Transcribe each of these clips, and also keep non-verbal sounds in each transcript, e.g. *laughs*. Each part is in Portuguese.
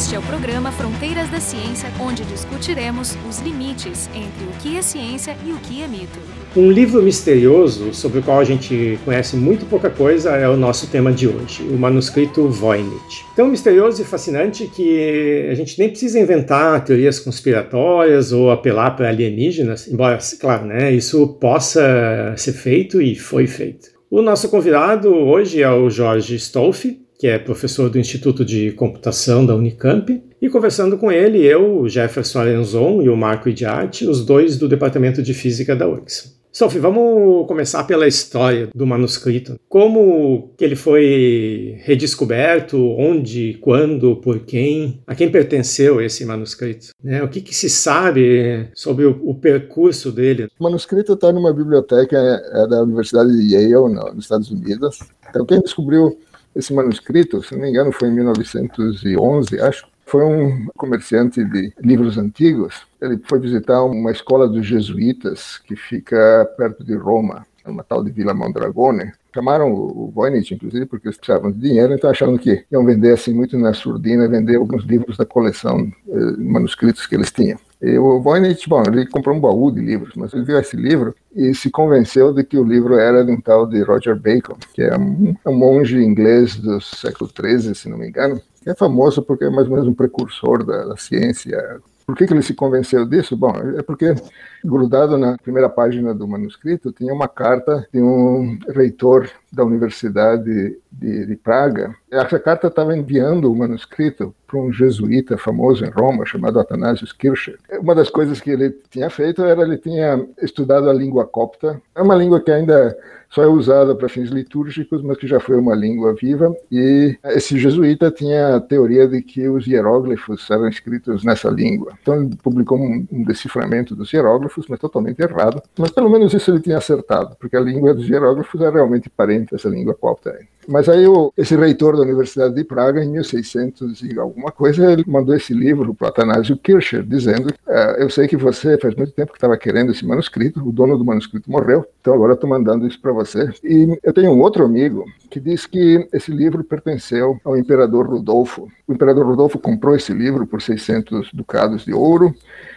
Este é o programa Fronteiras da Ciência, onde discutiremos os limites entre o que é ciência e o que é mito. Um livro misterioso sobre o qual a gente conhece muito pouca coisa é o nosso tema de hoje, o manuscrito Voynich. Tão misterioso e fascinante que a gente nem precisa inventar teorias conspiratórias ou apelar para alienígenas, embora, claro, né, isso possa ser feito e foi feito. O nosso convidado hoje é o Jorge Stolfi, que é professor do Instituto de Computação da Unicamp, e conversando com ele, eu, o Jefferson Arenzon e o Marco Idiarte, os dois do Departamento de Física da URGS. Sophie, vamos começar pela história do manuscrito. Como ele foi redescoberto, onde, quando, por quem, a quem pertenceu esse manuscrito? Né? O que, que, se sabe sobre o, o, percurso dele? O manuscrito está numa biblioteca é, da Universidade de Yale, nos Estados Unidos. Então, quem descobriu esse manuscrito, se não me engano, foi em 1911, acho. Foi um comerciante de livros antigos. Ele foi visitar uma escola dos jesuítas que fica perto de Roma, uma tal de Vila Mondragone. Chamaram o Voynich, inclusive, porque eles precisavam de dinheiro, então acharam que iam vender assim muito na surdina, vender alguns livros da coleção, eh, manuscritos que eles tinham. O Voynich, bom, ele comprou um baú de livros, mas ele viu esse livro e se convenceu de que o livro era de um tal de Roger Bacon, que é um, um monge inglês do século XIII, se não me engano, que é famoso porque é mais ou menos um precursor da, da ciência por que, que, ele se convenceu disso? Bom, é porque grudado na primeira página do manuscrito tinha uma carta de um reitor da Universidade de, de Praga. Essa carta estava enviando o manuscrito para um jesuíta famoso em Roma chamado Athanasius Kircher. Uma das coisas que ele tinha feito era ele tinha estudado a língua copta. É uma língua que ainda só é usada para fins litúrgicos, mas que já foi uma língua viva. E esse jesuíta tinha a teoria de que os hieróglifos eram escritos nessa língua. Então ele publicou um, um deciframento dos hieróglifos, mas totalmente errado. Mas pelo menos isso ele tinha acertado, porque a língua dos hieróglifos é realmente parente dessa língua copta. Mas aí o, esse reitor da Universidade de Praga, em 1600 e alguma coisa, ele mandou esse livro para Atanásio Kircher, dizendo: é, Eu sei que você faz muito tempo que estava querendo esse manuscrito, o dono do manuscrito morreu, então agora estou mandando isso para você. E eu tenho um outro amigo que diz que esse livro pertenceu ao imperador Rudolfo. O imperador Rudolfo comprou esse livro por 600 ducados de ouro,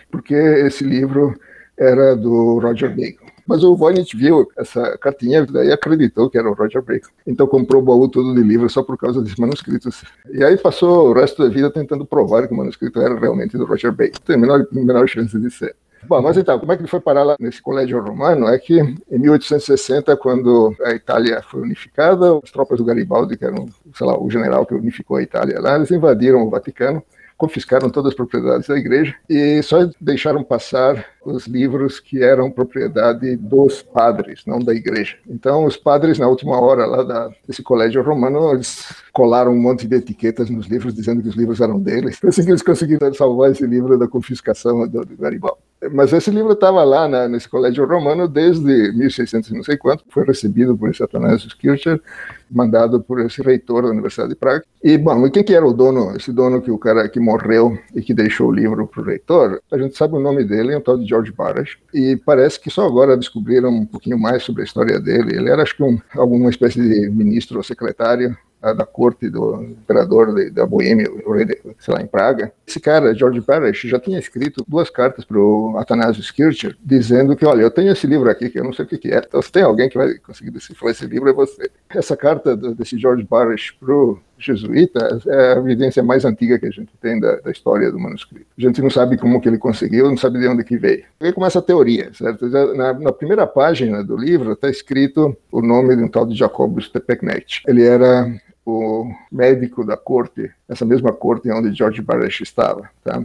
porque esse livro era do Roger Bacon. Mas o Voynich viu essa cartinha e acreditou que era o Roger Bacon. Então comprou o baú todo de livros só por causa dos manuscritos. E aí passou o resto da vida tentando provar que o manuscrito era realmente do Roger Bacon. Tem a menor, menor chance de ser. Bom, mas então, como é que ele foi parar lá nesse colégio romano? É que em 1860, quando a Itália foi unificada, as tropas do Garibaldi, que eram, sei lá, o general que unificou a Itália lá, eles invadiram o Vaticano confiscaram todas as propriedades da igreja e só deixaram passar os livros que eram propriedade dos padres, não da igreja. Então, os padres, na última hora lá da, desse colégio romano, eles colaram um monte de etiquetas nos livros dizendo que os livros eram deles. Assim que eles conseguiram salvar esse livro da confiscação do Garibaldi. Mas esse livro estava lá na, nesse colégio romano desde 1600 não sei quanto, foi recebido por esse Athanasius Kircher, mandado por esse reitor da Universidade de Praga. E, bom, e quem que era o dono, esse dono que o cara que morreu e que deixou o livro para o reitor? A gente sabe o nome dele, é um tal de George Barash, e parece que só agora descobriram um pouquinho mais sobre a história dele. Ele era, acho que, um, alguma espécie de ministro ou secretário da corte do imperador da Boêmia, o rei, de, sei lá, em Praga. Esse cara, George Parrish, já tinha escrito duas cartas para o Athanasius Kircher, dizendo que, olha, eu tenho esse livro aqui que eu não sei o que, que é, então se tem alguém que vai conseguir decifrar esse livro é você. Essa carta desse George Parrish para o jesuíta é a evidência mais antiga que a gente tem da, da, história do manuscrito. A gente não sabe como que ele conseguiu, não sabe de onde que veio. Aí começa a teoria, certo? Na, na primeira página do livro está escrito o nome de um tal de Jacobus Tepeknet. Ele era o médico da corte, essa mesma corte onde George Barash estava. Tá?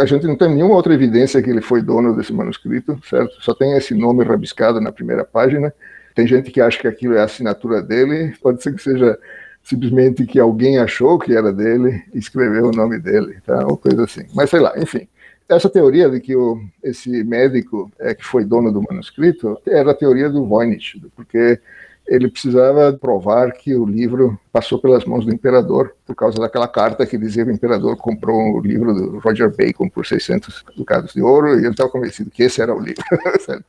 A gente não tem nenhuma outra evidência que ele foi dono desse manuscrito, certo? Só tem esse nome rabiscado na primeira página. Tem gente que acha que aquilo é a assinatura dele, pode ser que seja simplesmente que alguém achou que era dele e escreveu o nome dele, tá? Ou coisa assim. Mas sei lá, enfim. Essa teoria de que o, esse médico é que foi dono do manuscrito era a teoria do Voynich, porque ele precisava provar que o livro passou pelas mãos do imperador por causa daquela carta que dizia que o imperador comprou o livro do Roger Bacon por 600 ducados de ouro e ele estava convencido que esse era o livro. *laughs*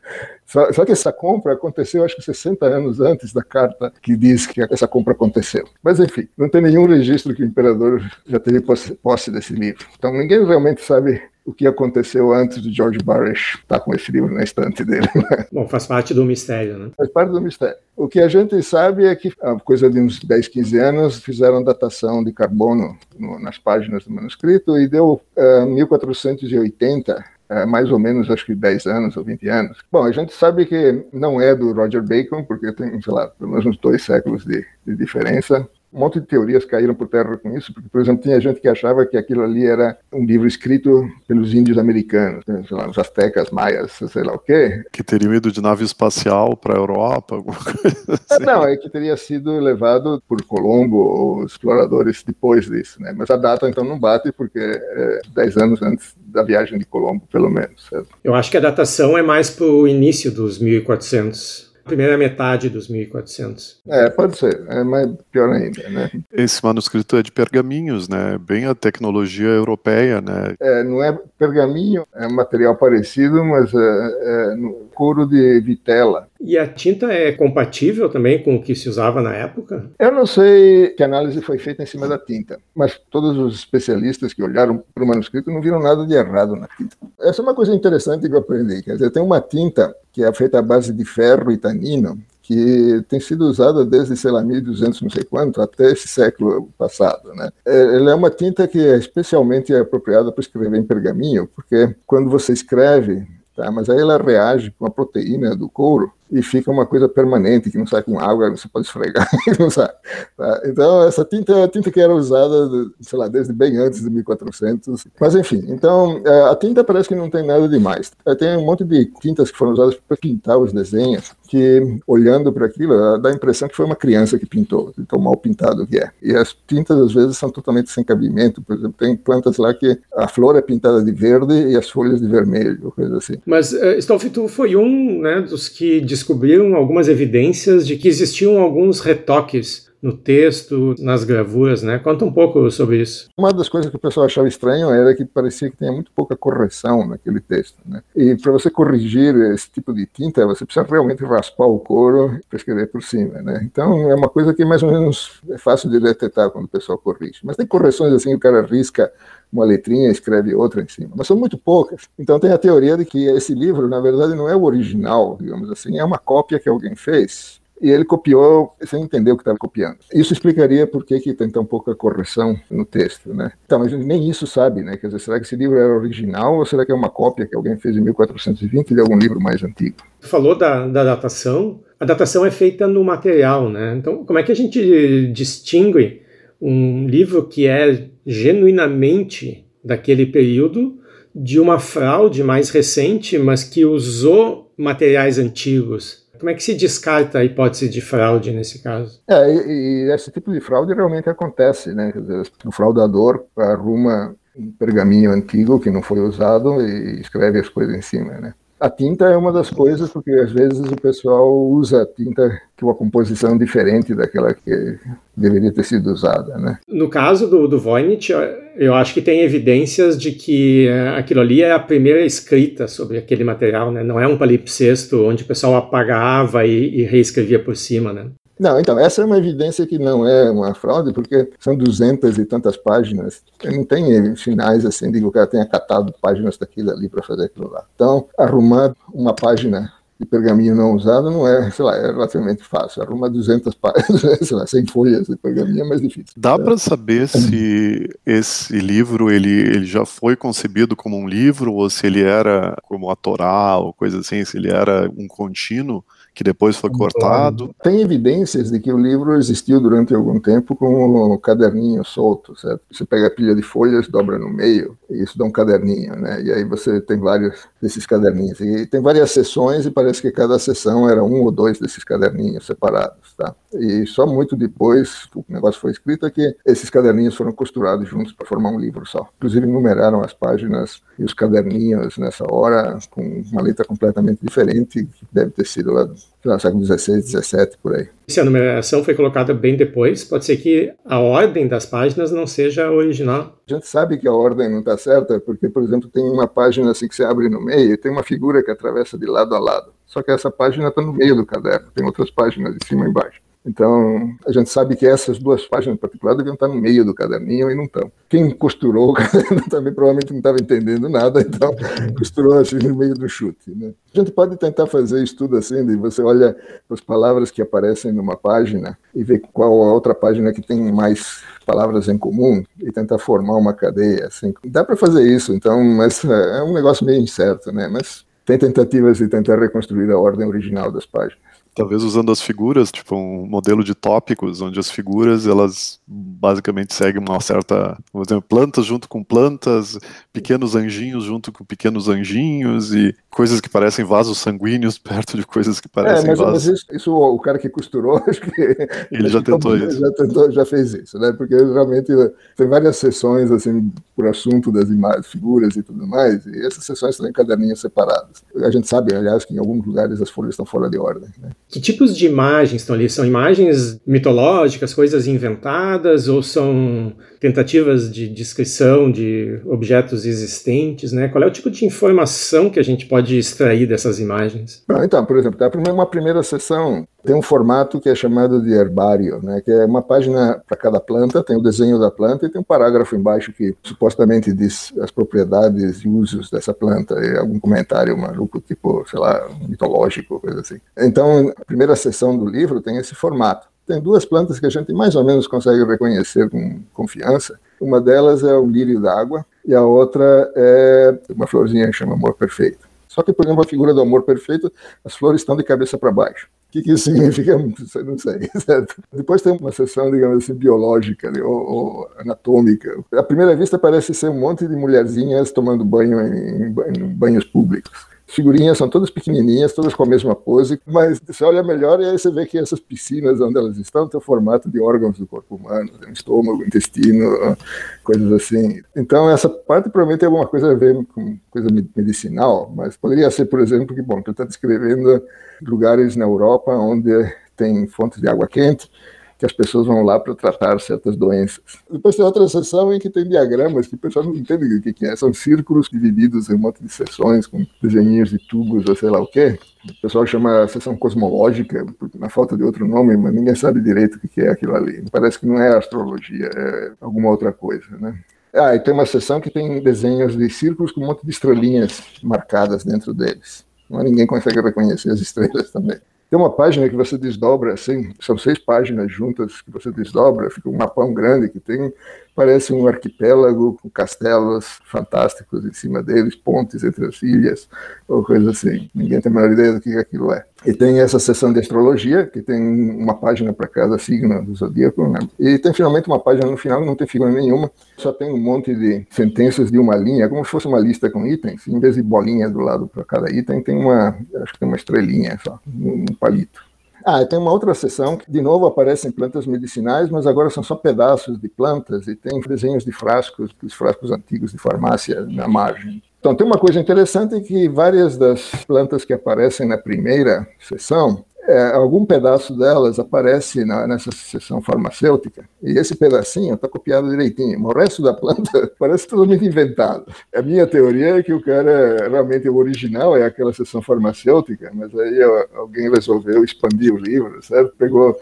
só, só, que essa compra aconteceu, acho que 60 anos antes da carta que diz que essa compra aconteceu. Mas, enfim, não tem nenhum registro que o imperador já teve posse, posse desse livro. Então, ninguém realmente sabe o que aconteceu antes do George Barish estar com esse livro na estante dele. Né? Bom, faz parte do mistério, né? Faz parte do mistério. O que a gente sabe é que, a coisa de uns 10, 15 anos, fizeram datação de carbono no, nas páginas do manuscrito e deu uh, 1480 é, mais ou menos, acho que 10 anos ou 20 anos. Bom, a gente sabe que não é do Roger Bacon, porque tem, sei lá, pelo menos uns dois séculos de, de diferença um monte de teorias caíram por terra com isso, porque, por exemplo, tinha gente que achava que aquilo ali era um livro escrito pelos índios americanos, né, sei lá, os astecas, maias, sei lá o quê. Que teriam ido de nave espacial para a Europa, alguma *laughs* coisa é, assim. Não, é que teria sido levado por Colombo ou exploradores depois disso, né? Mas a data, então, não bate, porque é 10 anos antes da viagem de Colombo, pelo menos. Certo? Eu acho que a datação é mais para o início dos 1400 primeira metade dos 1400. É, pode ser, é mais pior ainda, né? Esse manuscrito é de pergaminhos, né? Bem a tecnologia europeia, né? É, não é pergaminho, é um material parecido, mas é, é no couro de vitela. E a tinta é compatível também com o que se usava na época? Eu não sei que análise foi feita em cima da tinta, mas todos os especialistas que olharam para o manuscrito não viram nada de errado na tinta. Essa é uma coisa interessante que eu aprendi. Quer dizer, tem uma tinta que é feita à base de ferro e tanino, que tem sido usada desde, sei lá, 1200, não sei quanto, até esse século passado. Né? É, ela é uma tinta que é especialmente apropriada para escrever em pergaminho, porque quando você escreve, tá, mas aí ela reage com a proteína do couro, e fica uma coisa permanente, que não sai com água, você pode esfregar, *laughs* não sai. Tá? Então, essa tinta é a tinta que era usada, sei lá, desde bem antes de 1400. Mas, enfim, então, é, a tinta parece que não tem nada demais. É, tem um monte de tintas que foram usadas para pintar os desenhos, que, olhando para aquilo, dá a impressão que foi uma criança que pintou, tão mal pintado que é. E as tintas, às vezes, são totalmente sem cabimento. Por exemplo, tem plantas lá que a flor é pintada de verde e as folhas de vermelho, coisa assim. Mas uh, foi um né, dos que descobriram algumas evidências de que existiam alguns retoques no texto, nas gravuras, né? Conta um pouco sobre isso. Uma das coisas que o pessoal achava estranho era que parecia que tinha muito pouca correção naquele texto, né? E para você corrigir esse tipo de tinta, você precisa realmente raspar o couro para escrever por cima, né? Então é uma coisa que mais ou menos é fácil de detectar quando o pessoal corrige. Mas tem correções assim, o cara risca uma letrinha escreve outra em cima, mas são muito poucas. Então tem a teoria de que esse livro, na verdade, não é o original, digamos assim, é uma cópia que alguém fez e ele copiou sem entender o que estava copiando. Isso explicaria por que, que tem tão pouca correção no texto, né? Então, mas nem isso sabe, né? Quer dizer, será que esse livro era original ou será que é uma cópia que alguém fez em 1420 de algum livro mais antigo? Falou da, da datação. A datação é feita no material, né? Então, como é que a gente distingue um livro que é genuinamente daquele período de uma fraude mais recente, mas que usou materiais antigos? Como é que se descarta a hipótese de fraude nesse caso? É, e, e esse tipo de fraude realmente acontece, né? Dizer, o fraudador arruma um pergaminho antigo que não foi usado e escreve as coisas em cima, né? A tinta é uma das coisas, porque às vezes o pessoal usa a tinta com uma composição diferente daquela que deveria ter sido usada. Né? No caso do, do Voynich, eu acho que tem evidências de que eh, aquilo ali é a primeira escrita sobre aquele material, né? não é um palimpsesto onde o pessoal apagava e, e reescrevia por cima. Né? Não, então, essa é uma evidência que não é uma fraude, porque são duzentas e tantas páginas. Não tem finais assim de que o cara tenha catado páginas daquilo ali para fazer aquilo lá. Então, arrumar uma página de pergaminho não usado não é, sei lá, é relativamente fácil. Arruma 200 páginas, *laughs* sei lá, 100 folhas de pergaminho é mais difícil. Dá é. para saber se esse livro ele, ele já foi concebido como um livro ou se ele era como a Torá ou coisa assim, se ele era um contínuo que depois foi cortado. Tem evidências de que o livro existiu durante algum tempo com um caderninho solto, certo? Você pega a pilha de folhas, dobra no meio, e isso dá um caderninho, né? E aí você tem vários desses caderninhos. E tem várias sessões e parece que cada sessão era um ou dois desses caderninhos separados, tá? E só muito depois o negócio foi escrito é que esses caderninhos foram costurados juntos para formar um livro só. Inclusive numeraram as páginas e os caderninhos nessa hora com uma letra completamente diferente, que deve ter sido lá no século XVI, XVII, por aí. Se a numeração foi colocada bem depois, pode ser que a ordem das páginas não seja original. A gente sabe que a ordem não está certa, porque, por exemplo, tem uma página assim que se abre no meio e tem uma figura que atravessa de lado a lado. Só que essa página está no meio do caderno, tem outras páginas de cima e embaixo. Então, a gente sabe que essas duas páginas em particular deviam estar no meio do caderninho e não estão. Quem costurou o *laughs* caderno também provavelmente não estava entendendo nada, então *laughs* costurou assim no meio do chute. Né? A gente pode tentar fazer isso tudo assim, de você olha as palavras que aparecem numa página e vê qual a outra página que tem mais palavras em comum e tentar formar uma cadeia. Assim. Dá para fazer isso, então, mas é, é um negócio meio incerto, né? Mas tem tentativas de tentar reconstruir a ordem original das páginas talvez usando as figuras, tipo um modelo de tópicos, onde as figuras elas basicamente seguem uma certa, por exemplo, plantas junto com plantas, pequenos anjinhos junto com pequenos anjinhos e coisas que parecem vasos sanguíneos *laughs* perto de coisas que parecem é, mas, vasos. Mas isso, isso, o cara que costurou, *laughs* acho que ele já tentou isso. Já tentou, já fez isso, né? Porque realmente tem várias sessões assim por assunto das imagens, figuras e tudo mais, e essas sessões estão em caderninhos separados. A gente sabe, aliás, que em alguns lugares as folhas estão fora de ordem, né? Que tipos de imagens estão ali? São imagens mitológicas, coisas inventadas, ou são tentativas de descrição de objetos existentes, né? Qual é o tipo de informação que a gente pode extrair dessas imagens? então, por exemplo, uma primeira sessão tem um formato que é chamado de herbário, né? Que é uma página para cada planta, tem o desenho da planta e tem um parágrafo embaixo que supostamente diz as propriedades e usos dessa planta, e algum comentário maluco, tipo, sei lá, mitológico, coisa assim. Então, a primeira sessão do livro tem esse formato. Tem duas plantas que a gente mais ou menos consegue reconhecer com confiança. Uma delas é o lírio d'água e a outra é uma florzinha que chama amor perfeito. Só que, por exemplo, a figura do amor perfeito, as flores estão de cabeça para baixo. O que, que isso *laughs* significa? Não sei, *laughs* certo? Depois tem uma sessão, digamos assim, biológica né, ou, ou, anatômica. À primeira vista parece ser um monte de mulherzinhas tomando banho em, em banhos públicos figurinhas são todas pequenininhas, todas com a mesma pose, mas você olha melhor e aí você vê que essas piscinas onde elas estão têm o formato de órgãos do corpo humano, tem estômago, intestino, coisas assim. Então essa parte provavelmente tem alguma coisa a ver com coisa medicinal, mas poderia ser, por exemplo, que, bom, está descrevendo lugares na Europa onde tem fontes de água quente, que as pessoas vão lá para tratar certas doenças. Depois tem outra seção em que tem diagramas que o pessoal não entende o que, é. São círculos divididos em um monte de seções com desenhinhos de tubos ou sei lá o quê. O pessoal chama a seção cosmológica, na falta de outro nome, mas ninguém sabe direito o que é aquilo ali. Parece que não é astrologia, é alguma outra coisa, né? Ah, e tem uma seção que tem desenhos de círculos com um monte de estrelinhas marcadas dentro deles. Mas ninguém consegue reconhecer as estrelas também. Tem uma página que você desdobra assim, são seis páginas juntas que você desdobra, fica um mapão grande que tem Parece um arquipélago com castelos fantásticos em cima deles, pontes entre as ilhas, ou coisa assim. Ninguém tem a menor ideia do que aquilo é. E tem essa seção de astrologia, que tem uma página para cada signo do zodíaco, né? E tem finalmente uma página no final, não tem figura nenhuma, só tem um monte de sentenças de uma linha, como se fosse uma lista com itens. Em vez de bolinha do lado para cada item, tem uma, acho que tem uma estrelinha só, um palito. Ah, tem uma outra seção que, de novo, aparecem plantas medicinais, mas agora são só pedaços de plantas e tem desenhos de frascos, os frascos antigos de farmácia na margem. Então, tem uma coisa interessante que várias das plantas que aparecem na primeira sessão é, algum pedaço delas aparece na, nessa seção farmacêutica, e esse pedacinho está copiado direitinho. O resto da planta *laughs* parece totalmente inventado. A minha teoria é que o cara, realmente, o original é aquela seção farmacêutica, mas aí alguém resolveu expandir o livro, certo? Pegou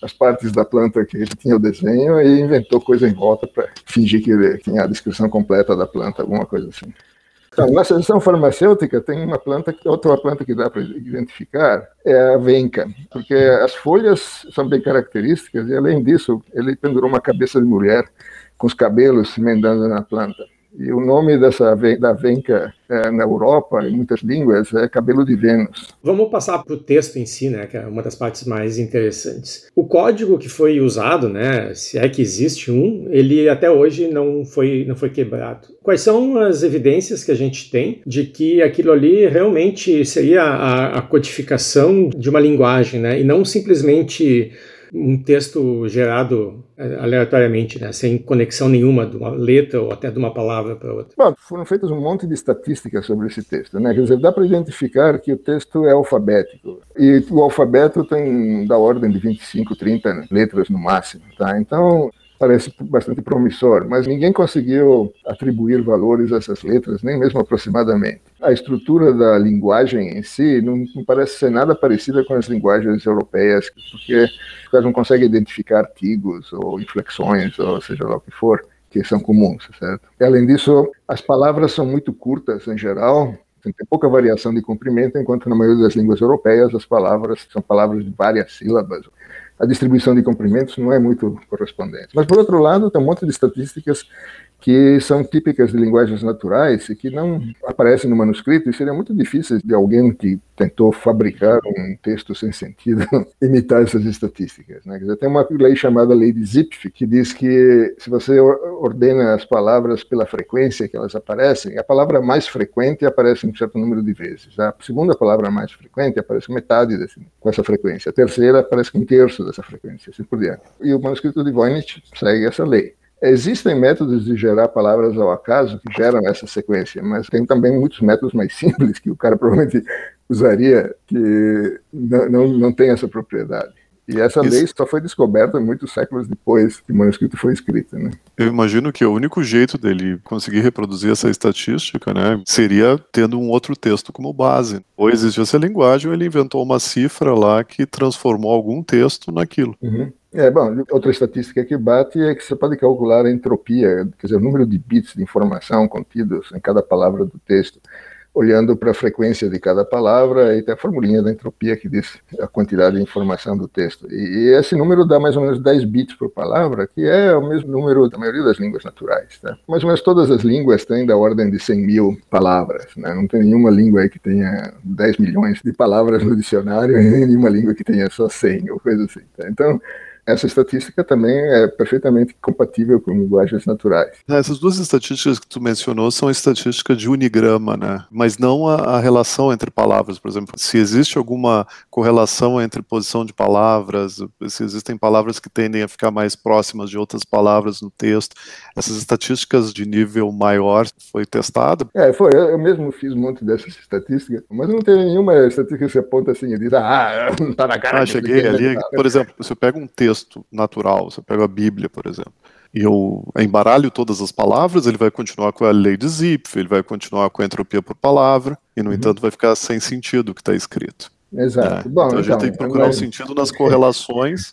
as partes da planta que ele tinha o desenho e inventou coisa em volta para fingir que ele tinha a descrição completa da planta, alguma coisa assim. Então, na seção farmacêutica tem uma planta, outra planta que dá para identificar é a venca, porque as folhas são bem características e além disso ele pendurou uma cabeça de mulher com os cabelos emendando na planta. E o nome dessa da venca é, na Europa, em muitas línguas, é cabelo de Vênus. Vamos passar para o texto em si, né, que é uma das partes mais interessantes. O código que foi usado, né, se é que existe um, ele até hoje não foi, não foi quebrado. Quais são as evidências que a gente tem de que aquilo ali realmente seria a, a codificação de uma linguagem, né, e não simplesmente um texto gerado é, aleatoriamente, né, sem conexão nenhuma de uma letra ou até de uma palavra para outra. Bom, foram feitas um monte de estatísticas sobre esse texto, né? Quer dizer, dá para identificar que o texto é alfabético e o alfabeto tem da ordem de 25, 30 letras no máximo, tá? Então parece bastante promissor, mas ninguém conseguiu atribuir valores a essas letras, nem mesmo aproximadamente. A estrutura da linguagem em si não, parece ser nada parecida com as linguagens europeias, porque elas não conseguem identificar artigos ou inflexões, ou seja lá o que for, que são comuns, certo? E, além disso, as palavras são muito curtas em geral, tem pouca variação de comprimento, enquanto na maioria das línguas europeias as palavras são palavras de várias sílabas a distribuição de comprimentos não é muito correspondente. Mas, por outro lado, tem um monte de estatísticas que são típicas de linguagens naturais e que não aparecem no manuscrito e seria muito difícil de alguém que tentou fabricar um texto sem sentido *laughs* imitar essas estatísticas. Né? Tem uma lei chamada lei de Zipf que diz que se você ordena as palavras pela frequência que elas aparecem, a palavra mais frequente aparece um certo número de vezes. A segunda palavra mais frequente aparece metade desse, com essa frequência. A terceira aparece um terço dessa frequência, assim por diante. E o manuscrito de Voynich segue essa lei. Existem métodos de gerar palavras ao acaso que geram essa sequência, mas tem também muitos métodos mais *laughs* simples que o cara provavelmente usaria que não, não, não tem essa propriedade. E essa Isso. lei só foi descoberta muitos séculos depois que o manuscrito foi escrito, né? Eu imagino que o único jeito dele conseguir reproduzir essa estatística, né, seria tendo um outro texto como base. Ou existia essa linguagem, ele inventou uma cifra lá que transformou algum texto naquilo. Uhum. É, bom, outra estatística que bate é que você pode calcular a entropia, quer dizer, o número de bits de informação contidos em cada palavra do texto, olhando para a frequência de cada palavra e tem a formulinha da entropia que diz a quantidade de informação do texto. E, esse número dá mais ou menos 10 bits por palavra, que é o mesmo número da maioria das línguas naturais. Tá? Mais ou menos todas as línguas têm da ordem de 100 mil palavras. Né? Não tem nenhuma língua que tenha 10 milhões de palavras no dicionário *laughs* e nenhuma língua que tenha só 100 ou coisa assim. Tá? Então, essa estatística também é perfeitamente compatível com linguagens naturais. É, essas duas estatísticas que tu mencionou são estatísticas de unigrama, né? Mas não a, a, relação entre palavras, por exemplo. Se existe alguma correlação entre posição de palavras, se existem palavras que tendem a ficar mais próximas de outras palavras no texto, essas estatísticas de nível maior foi testado? É, foi. Eu, mesmo fiz um monte dessas estatísticas, mas não tem nenhuma estatística que se aponta assim e diz, ah, *laughs* tá na cara. Ah, cheguei ali. Por exemplo, se eu pego um texto texto natural, você pega a Bíblia, por exemplo, e eu embaralho todas as palavras, ele vai continuar com a lei de Zipf, ele vai continuar com a entropia por palavra, e no uhum. entanto vai ficar sem sentido o que está escrito. Exato. É. Bom, então a gente então, tem que procurar o um sentido nas correlações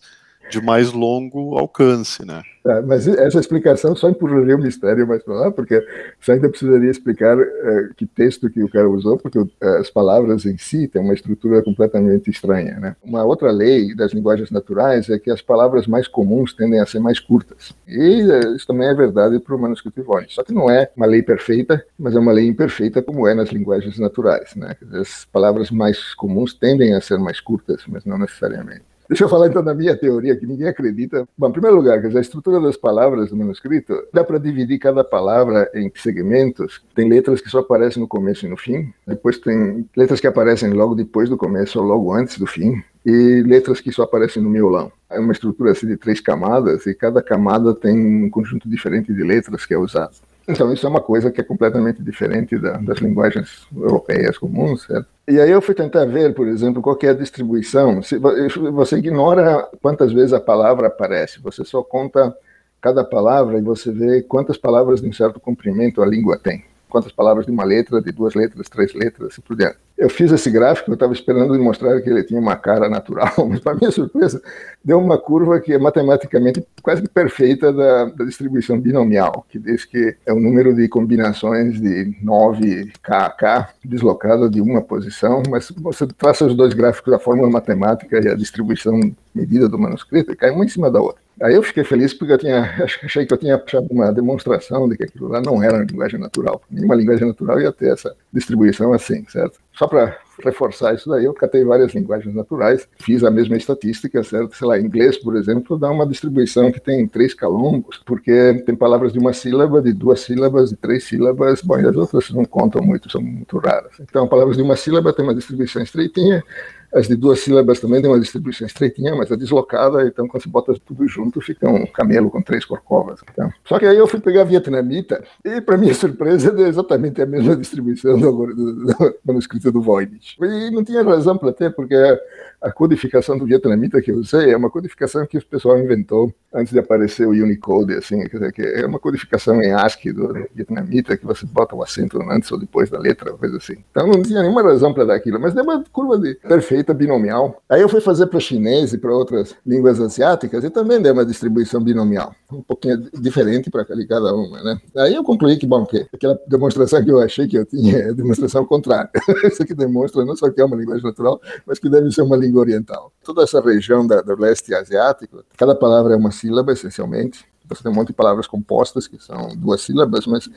de mais longo alcance, né? É, mas essa explicação só empurraria o mistério mais para lá, porque você ainda precisaria explicar é, que texto que o cara usou, porque é, as palavras em si têm uma estrutura completamente estranha, né? Uma outra lei das linguagens naturais é que as palavras mais comuns tendem a ser mais curtas. E isso também é verdade para o manuscrito Ivone. Só que não é uma lei perfeita, mas é uma lei imperfeita como é nas linguagens naturais, né? As palavras mais comuns tendem a ser mais curtas, mas não necessariamente. Deixa eu falar então da minha teoria, que ninguém acredita. Bom, em primeiro lugar, a estrutura das palavras do manuscrito, dá para dividir cada palavra em segmentos. Tem letras que só aparecem no começo e no fim. Depois tem letras que aparecem logo depois do começo ou logo antes do fim. E letras que só aparecem no miolão. É uma estrutura assim de três camadas e cada camada tem um conjunto diferente de letras que é usado. Então, isso é uma coisa que é completamente diferente da, das linguagens europeias comuns, certo? E aí eu fui tentar ver, por exemplo, qual é a distribuição. Se você ignora quantas vezes a palavra aparece, você só conta cada palavra e você vê quantas palavras de um certo comprimento a língua tem quantas palavras de uma letra, de duas letras, três letras, assim por diante. Eu fiz esse gráfico, eu estava esperando mostrar que ele tinha uma cara natural, *laughs* mas para minha surpresa, deu uma curva que é matematicamente quase perfeita da, da distribuição binomial, que diz que é o número de combinações de 9 K a K deslocado de uma posição, mas você traça os dois gráficos da fórmula matemática e a distribuição medida do manuscrito, e cai uma em cima da outra. Aí eu fiquei feliz porque eu tinha, *laughs* achei que eu tinha achado uma demonstração de que aquilo lá não era uma linguagem natural. Nenhuma linguagem natural ia ter essa distribuição assim, certo? Só para reforçar isso daí, eu catei várias linguagens naturais, fiz a mesma estatística, certo? Sei lá, inglês, por exemplo, dá uma distribuição que tem três calombos, porque tem palavras de uma sílaba, de duas sílabas, de três sílabas, bom, e as outras não contam muito, são muito raras. Então, palavras de uma sílaba tem uma distribuição estreitinha, As de duas sílabas também têm uma distribuição estreitinha, mas é deslocada, então quando se bota tudo junto, fica um camelo com três corcovas. Então. Só que aí eu fui pegar a vietnamita, e para minha *laughs* surpresa, é exatamente a mesma distribuição do, do, do manuscrito do Voynich. E não tinha razão para ter, porque a codificação do vietnamita que eu usei é uma codificação que o pessoal inventou antes de aparecer o Unicode, assim, quer dizer, que é uma codificação em ASCII do vietnamita, que você bota o acento antes ou depois da letra, coisa assim. Então não tinha nenhuma razão para dar aquilo, mas deu uma curva de perfeita binomial. Aí eu fui fazer para chinês e para outras línguas asiáticas e também deu uma distribuição binomial, um pouquinho diferente para cada uma, né? Aí eu concluí que, bom, que aquela demonstração que eu achei que eu tinha é a demonstração contrária. *laughs* Isso aqui demonstra não só que é uma linguagem natural, mas que deve ser uma língua oriental. Toda essa região da, do leste asiático, cada palavra é uma sílaba, essencialmente. Você tem um monte de palavras compostas, que são duas sílabas, mas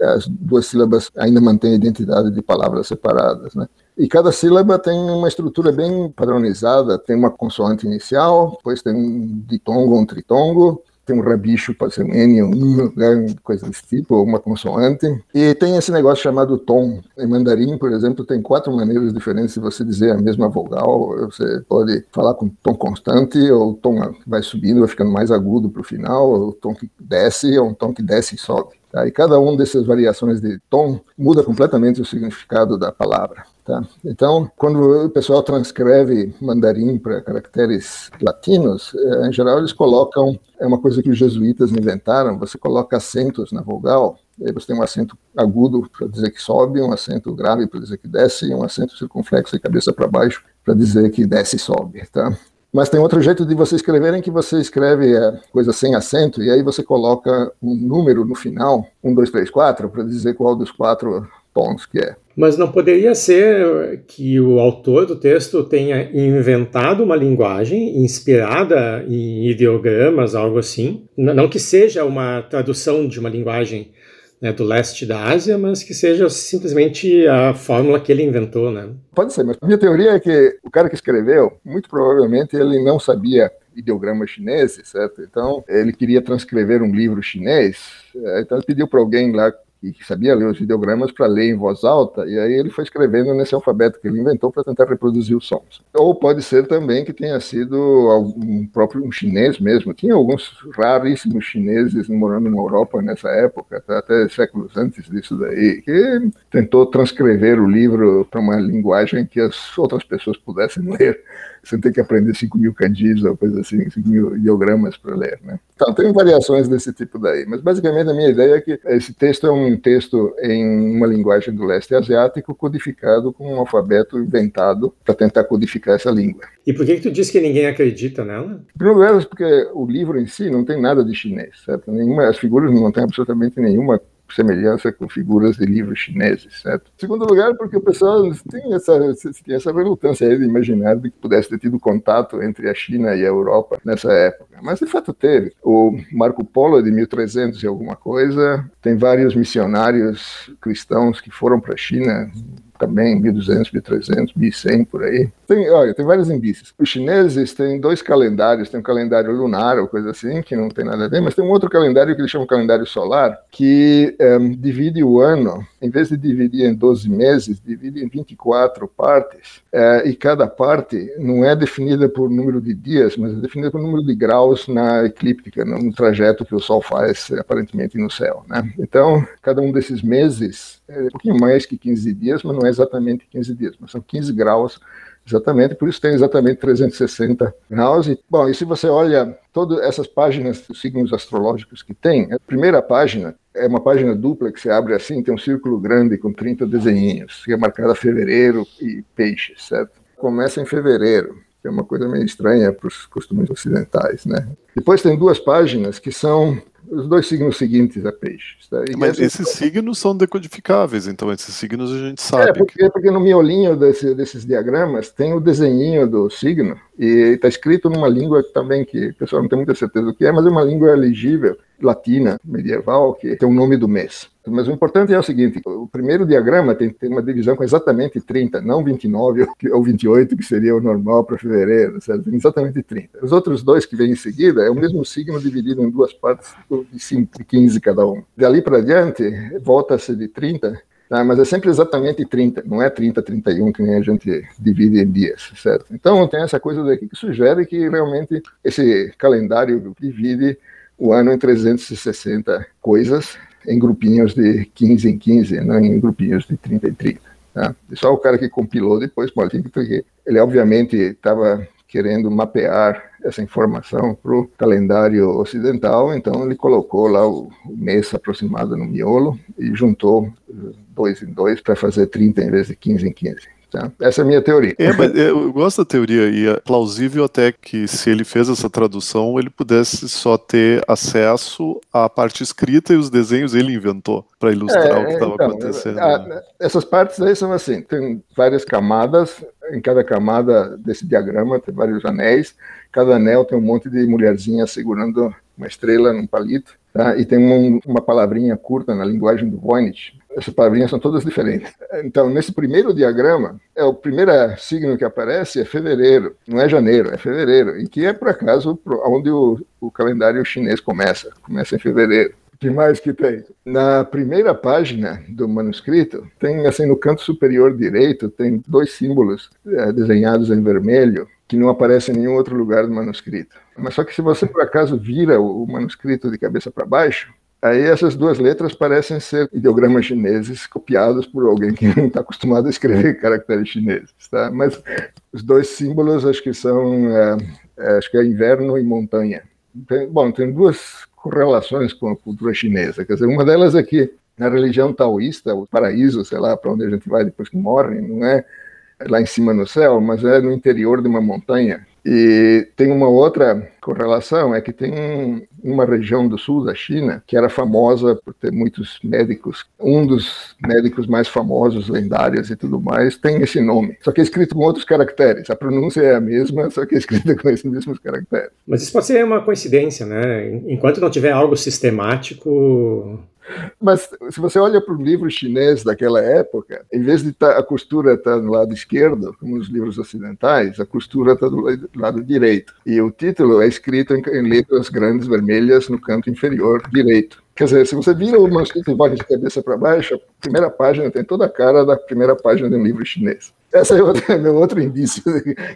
as duas sílabas ainda mantêm a identidade de palavras separadas, né? E cada sílaba tem uma estrutura bem padronizada, tem uma consoante inicial, depois tem um ditongo, um tritongo, tem um rabicho, pode ser um N, um né, coisa desse tipo, uma consoante. E tem esse negócio chamado tom. Em mandarim, por exemplo, tem quatro maneiras diferentes de você dizer a mesma vogal. Você pode falar com tom constante, ou tom vai subindo, vai ficando mais agudo para o final, ou tom que desce, ou um tom que desce e sobe. Tá? E cada uma dessas variações de tom muda completamente o significado da palavra. Tá? Então, quando o pessoal transcreve mandarim para caracteres latinos, eh, em geral eles colocam, é uma coisa que os jesuítas inventaram, você coloca acentos na vogal, aí você tem um acento agudo para dizer que sobe, um acento grave para dizer que desce, e um acento circunflexo de cabeça para baixo para dizer que desce e sobe. Tá? Mas tem outro jeito de você escrever em que você escreve a coisa sem acento e aí você coloca um número no final, um, dois, três, quatro, para dizer qual dos quatro tons que é. Mas não poderia ser que o autor do texto tenha inventado uma linguagem inspirada em ideogramas, algo assim? Não que seja uma tradução de uma linguagem né, do leste da Ásia, mas que seja simplesmente a fórmula que ele inventou, né? Pode ser, mas minha teoria é que o cara que escreveu, muito provavelmente ele não sabia ideogramas chineses, certo? Então, ele queria transcrever um livro chinês, eh, então ele pediu para alguém lá e que sabia ler os ideogramas para ler em voz alta, e aí ele foi escrevendo nesse alfabeto que ele inventou para tentar reproduzir os sons. Ou pode ser também que tenha sido um próprio um chinês mesmo. Tinha alguns raríssimos chineses morando na Europa nessa época, tá, até séculos antes disso daí, que tentou transcrever o livro para uma linguagem que as outras pessoas pudessem *laughs* ler sem ter que aprender 5 mil kanjis ou coisa assim, 5 mil ideogramas para ler, né? Então, tem variações desse tipo daí, mas basicamente a minha ideia é que esse texto é um texto em uma linguagem do leste asiático codificado com um alfabeto inventado para tentar codificar essa língua. E por que, que tu diz que ninguém acredita nela? Em primeiro lugar, porque o livro em si não tem nada de chinês, certo? Nenhuma, as figuras não têm absolutamente nenhuma semelhança com figuras de livros chineses, certo? Em segundo lugar, porque o pessoal tem essa, tem essa relutância de imaginar que pudesse ter tido contato entre a China e a Europa nessa época. Mas de fato teve. O Marco Polo de 1300 e alguma coisa, tem vários missionários cristãos que foram para a China também, 1200, 1300, 1100 por aí. Tem, olha, tem vários indícios. Os chineses têm dois calendários, tem um calendário lunar ou coisa assim, que não tem nada a ver, mas tem um outro calendário que eles chamam de calendário solar, que ehm, divide o ano, em vez de dividir em 12 meses, divide em 24 partes, uh, e cada parte não é definida por número de dias, mas é definida por número de graus na eclíptica, no trajeto que o Sol faz, aparentemente, no céu. Né? Então, cada um desses meses é um pouquinho mais que 15 dias, mas não é exatamente 15 dias, mas são 15 graus exatamente, por isso tem exatamente 360 graus. E, bom, e se você olha todas essas páginas dos signos astrológicos que tem, a primeira página é uma página dupla que você abre assim, tem um círculo grande com 30 desenhinhos, que é marcada fevereiro e peixes, certo? Começa em fevereiro, que é uma coisa meio estranha para os costumes ocidentais, né? Depois tem duas páginas que são os dois signos seguintes a peixes. Tá? Mas esses signos são decodificáveis, então esses signos a gente sabe. É, porque, que... porque no miolinho desse, desses diagramas tem o desenhinho do signo e está escrito numa língua também que o pessoal não tem muita certeza do que é, mas é uma língua legível, latina, medieval, que tem o nome do mês. Mas o importante é o seguinte: o primeiro diagrama tem, tem uma divisão com exatamente 30, não 29 ou 28, que seria o normal para fevereiro, certo? Exatamente 30. Os outros dois que vêm em seguida é o mesmo signo dividido em duas partes de 5, 15 cada um. Dali para diante, volta-se de 30 Tá? Mas é sempre exatamente 30, não é 30, 31 que nem a gente divide em dias, certo? Então tem essa coisa daqui que sugere que realmente esse calendário divide o ano em 360 coisas em grupinhos de 15 em 15, não em grupinhos de 30 em 30. Tá? Só o cara que compilou depois, porque ele obviamente estava querendo mapear essa informação para o calendário ocidental, então ele colocou lá o mês aproximado no miolo e juntou dois em dois para fazer 30 em vez de 15 em 15. Tá? Essa é a minha teoria. É, eu gosto da teoria e é plausível até que se ele fez essa tradução, ele pudesse só ter acesso à parte escrita e os desenhos ele inventou para ilustrar é, o que estava então, acontecendo. A, né? essas partes aí são assim, tem várias camadas, em cada camada desse diagrama tem vários anéis, cada anel tem um monte de mulherzinha segurando uma estrela num palito, tá? e tem um, uma palavrinha curta na linguagem do Voynich, essas palavrinhas são todas diferentes. Então, nesse primeiro diagrama, é o primeiro signo que aparece é fevereiro, não é janeiro, é fevereiro, e que é por acaso onde o, o calendário chinês começa, começa em fevereiro. O que mais que tem? Na primeira página do manuscrito, tem assim no canto superior direito, tem dois símbolos é, desenhados em vermelho que não aparecem em nenhum outro lugar do manuscrito. Mas só que se você por acaso vira o manuscrito de cabeça para baixo, Aí essas duas letras parecem ser ideogramas chineses copiados por alguém que não está acostumado a escrever *laughs* caracteres chineses, tá? Mas os dois símbolos acho que são, é, é, acho que é inverno e montanha. Tem, bom, tem duas correlações com a cultura chinesa. Quer dizer, uma delas é que na religião taoísta, o paraíso, sei lá, para onde a gente vai depois que morre, não é lá em cima no céu, mas é no interior de uma montanha e tem uma outra correlação, é que tem um, uma região do sul da China que era famosa por ter muitos médicos. Um dos médicos mais famosos, lendários e tudo mais, tem esse nome. Só que é escrito com outros caracteres. A pronúncia é a mesma, só que é escrita *laughs* com esses mesmos caracteres. Mas isso pode ser uma coincidência, né? Enquanto não tiver algo sistemático, mas se você olha para o livro chinês daquela época, em vez de tá, a costura estar tá no lado esquerdo, como nos livros ocidentais, a costura está do lado direito. E o título é escrito em, em letras grandes vermelhas no canto inferior direito. Quer dizer, se você vira o manuscrito e vai de cabeça para baixo, a primeira página tem toda a cara da primeira página de um livro chinês. Esse é outro, meu outro indício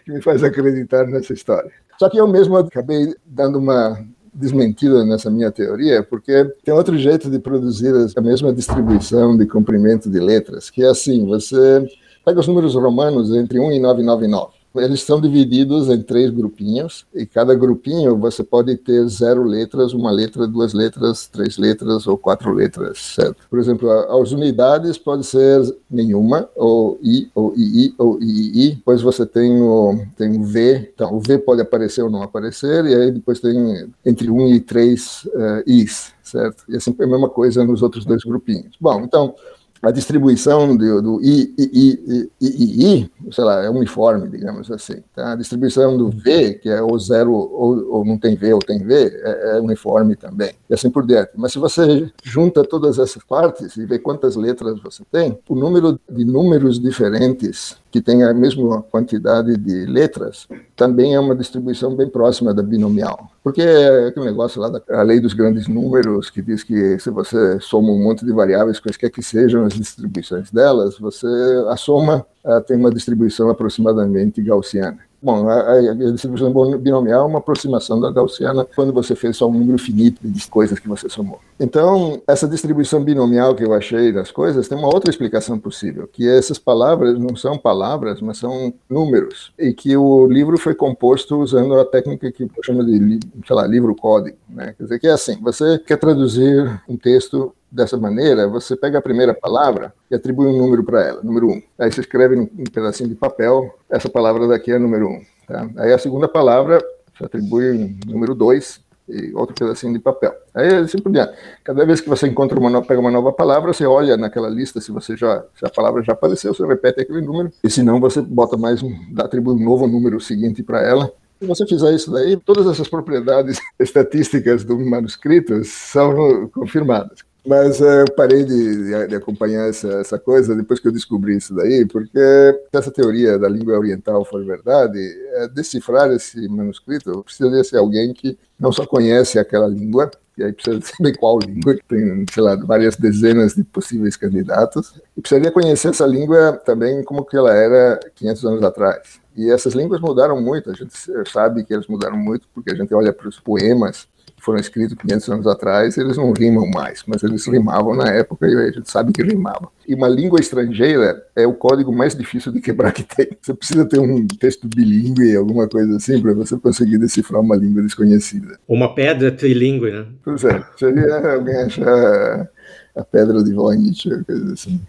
que me faz acreditar nessa história. Só que eu mesmo acabei dando uma desmentida nessa minha teoria, porque tem outro jeito de produzir a mesma distribuição de comprimento de letras, que é assim, você pega os números romanos entre 1 e 999. Eles são divididos em três grupinhos, e cada grupinho você pode ter zero letras, uma letra, duas letras, três letras ou quatro letras, certo? Por exemplo, as unidades pode ser nenhuma, ou I, ou II, ou III, depois você tem o, tem o V, então o V pode aparecer ou não aparecer, e aí depois tem entre um e três uh, Is, certo? E assim é a mesma coisa nos outros dois grupinhos. Bom, então a distribuição do, do I, I, I, I, sei lá, é uniforme, digamos assim. Tá? A distribuição do V, que é ou zero, ou, ou não tem V, ou tem V, é, é, uniforme também. E assim por diante. Mas se você junta todas essas partes e vê quantas letras você tem, o número de números diferentes que tem a mesma quantidade de letras, também é uma distribuição bem próxima da binomial. Porque é aquele negócio lá da lei dos grandes números, que diz que se você soma um monte de variáveis, quaisquer que sejam as distribuições delas, você a soma tem uma distribuição aproximadamente gaussiana. Bom, a, a, distribuição binomial é uma aproximação da gaussiana quando você fez só um número finito de coisas que você somou. Então, essa distribuição binomial que eu achei das coisas tem uma outra explicação possível, que essas palavras não são palavras, mas são números, e que o livro foi composto usando a técnica que eu chamo de, sei lá, livro-código. Né? Quer dizer, que é assim, você quer traduzir um texto dessa maneira, você pega a primeira palavra e atribui um número para ela, número um. Aí você escreve num pedacinho de papel, essa palavra daqui é número um. Tá? Aí a segunda palavra, você atribui um número dois e outro pedacinho de papel. Aí assim por diante. Cada vez que você encontra uma, pega uma nova palavra, você olha naquela lista se você já se a palavra já apareceu, você repete aquele número. E se não, você bota mais um, atribui um novo número seguinte para ela se você fizer isso daí, todas essas propriedades *laughs* estatísticas do manuscrito são confirmadas. Mas é, eu parei de, de acompanhar essa, essa, coisa depois que eu descobri isso daí, porque essa teoria da língua oriental for verdade, é decifrar esse manuscrito precisaria ser alguém que não só conhece aquela língua, e aí precisa saber qual língua, que tem, sei lá, várias dezenas de possíveis candidatos, e precisaria conhecer essa língua também como que ela era 500 anos atrás. E essas línguas mudaram muito, a gente sabe que elas mudaram muito porque a gente olha para os poemas foram escritos 500 anos atrás, eles não rimam mais, mas eles rimavam na época e a gente sabe que rimavam. E uma língua estrangeira é o código mais difícil de quebrar que tem. Você precisa ter um texto bilíngue, alguma coisa assim, para você conseguir decifrar uma língua desconhecida. Uma pedra trilíngue, né? Pois é, seria alguém achar a pedra de Voynich, coisa assim.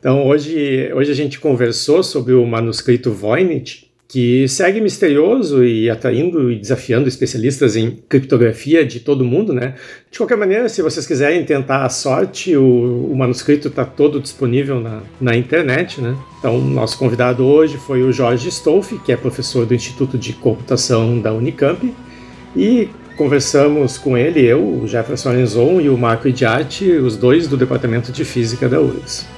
Então, hoje, hoje a gente conversou sobre o manuscrito Voynich, que segue misterioso e atraindo e desafiando especialistas em criptografia de todo mundo, né? De qualquer maneira, se vocês quiserem tentar a sorte, o, o manuscrito está todo disponível na, na internet, né? Então, nosso convidado hoje foi o Jorge Stolfi, que é professor do Instituto de Computação da Unicamp, e conversamos com ele, eu, o Jefferson Enzon e o Marco Idiati, os dois do Departamento de Física da URGS.